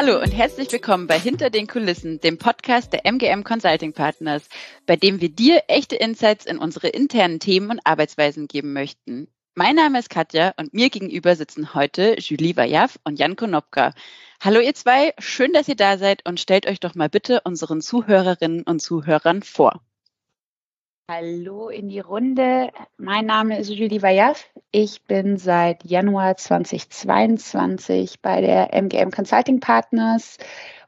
Hallo und herzlich willkommen bei Hinter den Kulissen, dem Podcast der MGM Consulting Partners, bei dem wir dir echte Insights in unsere internen Themen und Arbeitsweisen geben möchten. Mein Name ist Katja und mir gegenüber sitzen heute Julie Wajav und Jan Konopka. Hallo ihr zwei, schön, dass ihr da seid und stellt euch doch mal bitte unseren Zuhörerinnen und Zuhörern vor. Hallo in die Runde. Mein Name ist Julie Vajav. Ich bin seit Januar 2022 bei der MGM Consulting Partners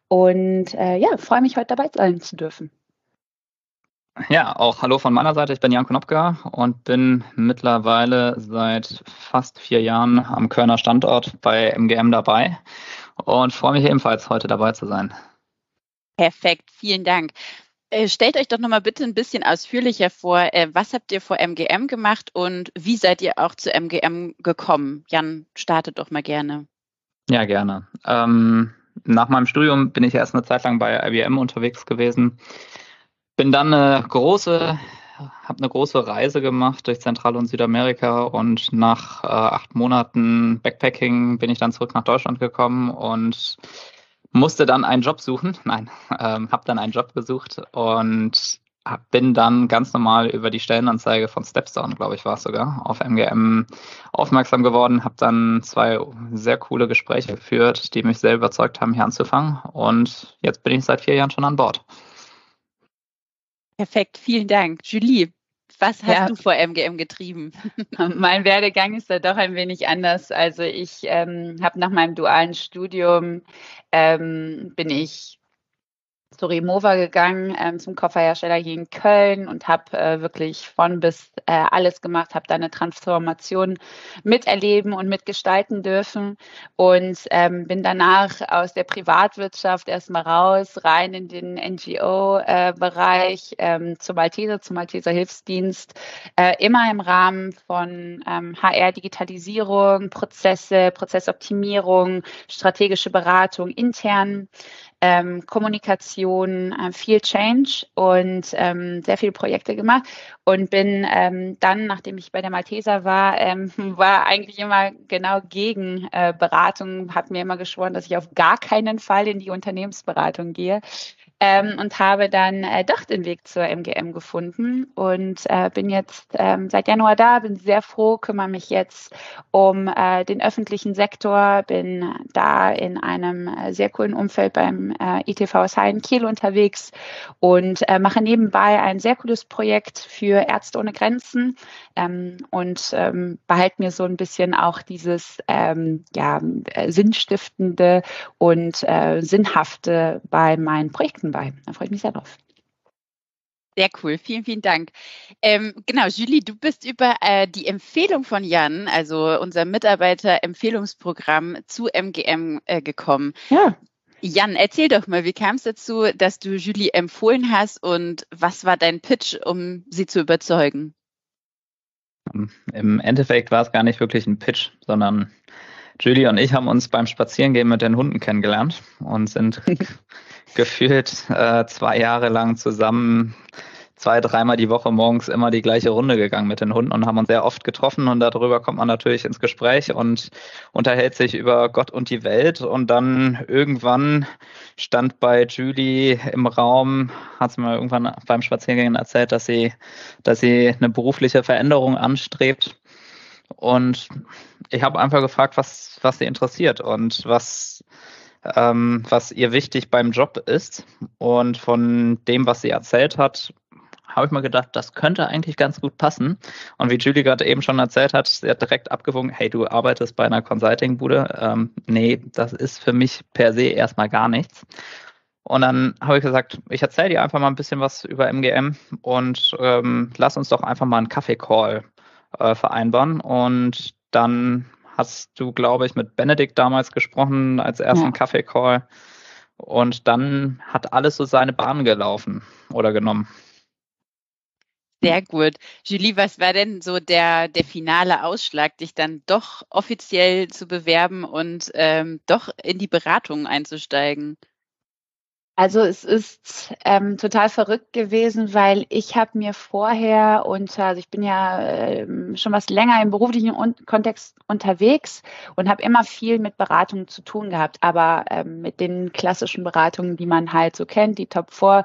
und äh, ja, freue mich heute dabei sein zu dürfen. Ja, auch hallo von meiner Seite. Ich bin Jan Knopka und bin mittlerweile seit fast vier Jahren am Kölner Standort bei MGM dabei und freue mich ebenfalls heute dabei zu sein. Perfekt, vielen Dank. Äh, stellt euch doch nochmal bitte ein bisschen ausführlicher vor, äh, was habt ihr vor MGM gemacht und wie seid ihr auch zu MGM gekommen? Jan, startet doch mal gerne. Ja, gerne. Ähm, nach meinem Studium bin ich erst eine Zeit lang bei IBM unterwegs gewesen. Bin dann eine große, habe eine große Reise gemacht durch Zentral- und Südamerika und nach äh, acht Monaten Backpacking bin ich dann zurück nach Deutschland gekommen und musste dann einen Job suchen. Nein, ähm, habe dann einen Job gesucht und bin dann ganz normal über die Stellenanzeige von Stepstone, glaube ich, war es sogar, auf MGM aufmerksam geworden, habe dann zwei sehr coole Gespräche geführt, die mich sehr überzeugt haben, hier anzufangen. Und jetzt bin ich seit vier Jahren schon an Bord. Perfekt, vielen Dank. Julie, was hast ja. du vor MGM getrieben? Mein Werdegang ist da doch ein wenig anders. Also ich ähm, habe nach meinem dualen Studium ähm, bin ich zu Remova gegangen, ähm, zum Kofferhersteller hier in Köln und habe äh, wirklich von bis äh, alles gemacht, habe da eine Transformation miterleben und mitgestalten dürfen und ähm, bin danach aus der Privatwirtschaft erstmal raus, rein in den NGO-Bereich, äh, ähm, zum Malteser, zum Malteser Hilfsdienst, äh, immer im Rahmen von ähm, HR-Digitalisierung, Prozesse, Prozessoptimierung, strategische Beratung intern ähm, Kommunikation, äh, viel Change und ähm, sehr viele Projekte gemacht und bin ähm, dann, nachdem ich bei der Malteser war, ähm, war eigentlich immer genau gegen äh, Beratung, habe mir immer geschworen, dass ich auf gar keinen Fall in die Unternehmensberatung gehe ähm, und habe dann äh, doch den Weg zur MGM gefunden und äh, bin jetzt ähm, seit Januar da, bin sehr froh, kümmere mich jetzt um äh, den öffentlichen Sektor, bin da in einem äh, sehr coolen Umfeld beim äh, ITVSH in Kiel unterwegs und äh, mache nebenbei ein sehr cooles Projekt für Ärzte ohne Grenzen ähm, und ähm, behalte mir so ein bisschen auch dieses ähm, ja, äh, sinnstiftende und äh, sinnhafte bei meinen Projekten bei. Da freue ich mich sehr drauf. Sehr cool, vielen, vielen Dank. Ähm, genau, Julie, du bist über äh, die Empfehlung von Jan, also unser Mitarbeiter-Empfehlungsprogramm zu MGM äh, gekommen. Ja. Jan, erzähl doch mal, wie kam es dazu, dass du Julie empfohlen hast und was war dein Pitch, um sie zu überzeugen? Im Endeffekt war es gar nicht wirklich ein Pitch, sondern Julie und ich haben uns beim Spazierengehen mit den Hunden kennengelernt und sind gefühlt äh, zwei Jahre lang zusammen zwei, dreimal die Woche morgens immer die gleiche Runde gegangen mit den Hunden und haben uns sehr oft getroffen und darüber kommt man natürlich ins Gespräch und unterhält sich über Gott und die Welt und dann irgendwann stand bei Julie im Raum, hat sie mal irgendwann beim Spaziergehen erzählt, dass sie, dass sie eine berufliche Veränderung anstrebt und ich habe einfach gefragt, was, was sie interessiert und was, ähm, was ihr wichtig beim Job ist. Und von dem, was sie erzählt hat, habe ich mir gedacht, das könnte eigentlich ganz gut passen. Und wie Julie gerade eben schon erzählt hat, sie hat direkt abgewogen, hey, du arbeitest bei einer Consulting-Bude. Ähm, nee, das ist für mich per se erstmal gar nichts. Und dann habe ich gesagt, ich erzähle dir einfach mal ein bisschen was über MGM und ähm, lass uns doch einfach mal einen Kaffee-Call äh, vereinbaren. Und dann hast du, glaube ich, mit Benedikt damals gesprochen als ersten ja. Kaffee-Call. Und dann hat alles so seine Bahn gelaufen oder genommen. Sehr gut. Julie, was war denn so der, der finale Ausschlag, dich dann doch offiziell zu bewerben und ähm, doch in die Beratung einzusteigen? Also es ist ähm, total verrückt gewesen, weil ich habe mir vorher unter, also ich bin ja ähm, schon was länger im beruflichen Un Kontext unterwegs und habe immer viel mit Beratungen zu tun gehabt, aber ähm, mit den klassischen Beratungen, die man halt so kennt, die Top 4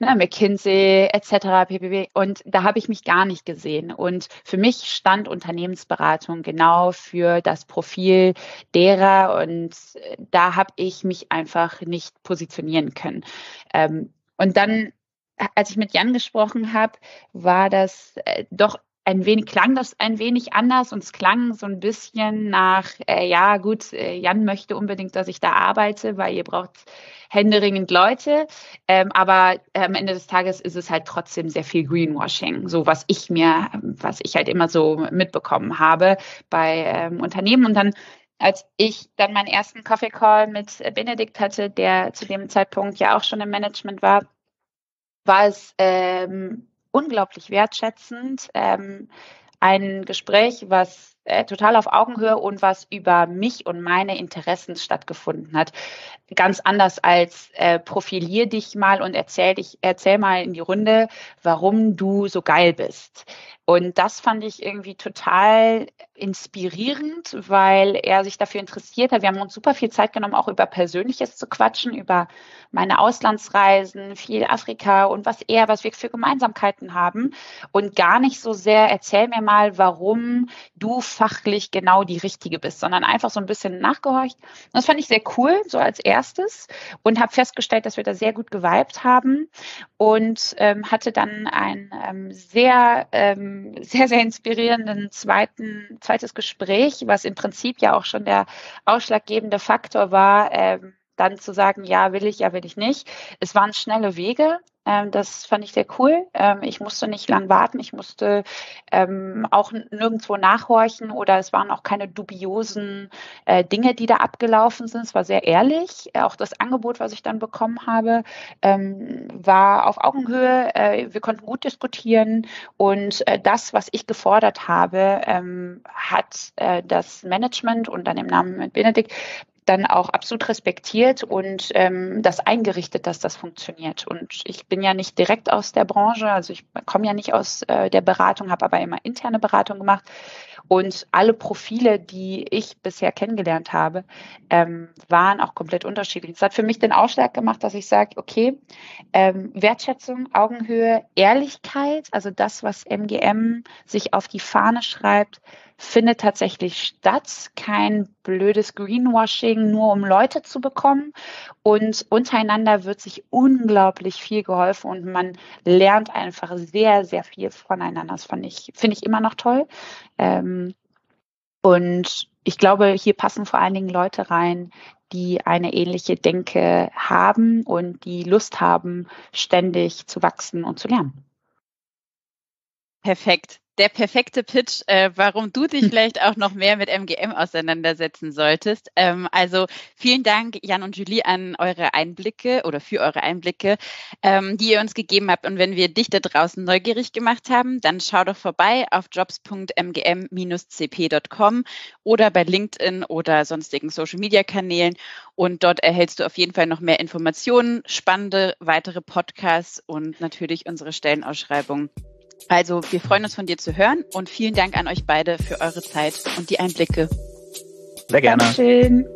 ne, McKinsey etc. ppb. Und da habe ich mich gar nicht gesehen. Und für mich stand Unternehmensberatung genau für das Profil derer. Und da habe ich mich einfach nicht positionieren können. Ähm, und dann als ich mit Jan gesprochen habe, war das äh, doch ein wenig klang das ein wenig anders und es klang so ein bisschen nach, äh, ja gut, äh, Jan möchte unbedingt, dass ich da arbeite, weil ihr braucht händeringend Leute. Ähm, aber äh, am Ende des Tages ist es halt trotzdem sehr viel Greenwashing, so was ich mir, was ich halt immer so mitbekommen habe bei ähm, Unternehmen. Und dann als ich dann meinen ersten Coffee Call mit Benedikt hatte, der zu dem Zeitpunkt ja auch schon im Management war, war es ähm, unglaublich wertschätzend. Ähm, ein Gespräch, was äh, total auf Augenhöhe und was über mich und meine Interessen stattgefunden hat. Ganz anders als äh, profilier dich mal und erzähl dich, erzähl mal in die Runde, warum du so geil bist. Und das fand ich irgendwie total inspirierend, weil er sich dafür interessiert hat. Wir haben uns super viel Zeit genommen, auch über Persönliches zu quatschen, über meine Auslandsreisen, viel Afrika und was er, was wir für Gemeinsamkeiten haben. Und gar nicht so sehr, erzähl mir mal, warum du fachlich genau die Richtige bist, sondern einfach so ein bisschen nachgehorcht. Und das fand ich sehr cool, so als erstes. Und habe festgestellt, dass wir da sehr gut geweibt haben und ähm, hatte dann ein ähm, sehr ähm, sehr, sehr inspirierenden zweiten, zweites Gespräch, was im Prinzip ja auch schon der ausschlaggebende Faktor war, ähm, dann zu sagen, ja, will ich, ja, will ich nicht. Es waren schnelle Wege. Ähm, das fand ich sehr cool. Ähm, ich musste nicht lang warten. Ich musste ähm, auch nirgendwo nachhorchen oder es waren auch keine dubiosen äh, Dinge, die da abgelaufen sind. Es war sehr ehrlich. Auch das Angebot, was ich dann bekommen habe, ähm, war auf Augenhöhe. Äh, wir konnten gut diskutieren und äh, das, was ich gefordert habe, ähm, hat äh, das Management und dann im Namen mit Benedikt dann auch absolut respektiert und ähm, das eingerichtet, dass das funktioniert. Und ich bin ja nicht direkt aus der Branche, also ich komme ja nicht aus äh, der Beratung, habe aber immer interne Beratung gemacht. Und alle Profile, die ich bisher kennengelernt habe, ähm, waren auch komplett unterschiedlich. Das hat für mich den Ausschlag gemacht, dass ich sage, okay, ähm, Wertschätzung, Augenhöhe, Ehrlichkeit, also das, was MGM sich auf die Fahne schreibt, findet tatsächlich statt. Kein blödes Greenwashing, nur um Leute zu bekommen. Und untereinander wird sich unglaublich viel geholfen und man lernt einfach sehr, sehr viel voneinander. Das fand ich, finde ich immer noch toll. Ähm, und ich glaube, hier passen vor allen Dingen Leute rein, die eine ähnliche Denke haben und die Lust haben, ständig zu wachsen und zu lernen. Perfekt der perfekte Pitch, äh, warum du dich vielleicht auch noch mehr mit MGM auseinandersetzen solltest. Ähm, also vielen Dank, Jan und Julie, an eure Einblicke oder für eure Einblicke, ähm, die ihr uns gegeben habt. Und wenn wir dich da draußen neugierig gemacht haben, dann schau doch vorbei auf jobs.mgm-cp.com oder bei LinkedIn oder sonstigen Social-Media-Kanälen. Und dort erhältst du auf jeden Fall noch mehr Informationen, spannende weitere Podcasts und natürlich unsere Stellenausschreibung. Also wir freuen uns von dir zu hören und vielen Dank an euch beide für eure Zeit und die Einblicke. Sehr gerne. Dankeschön.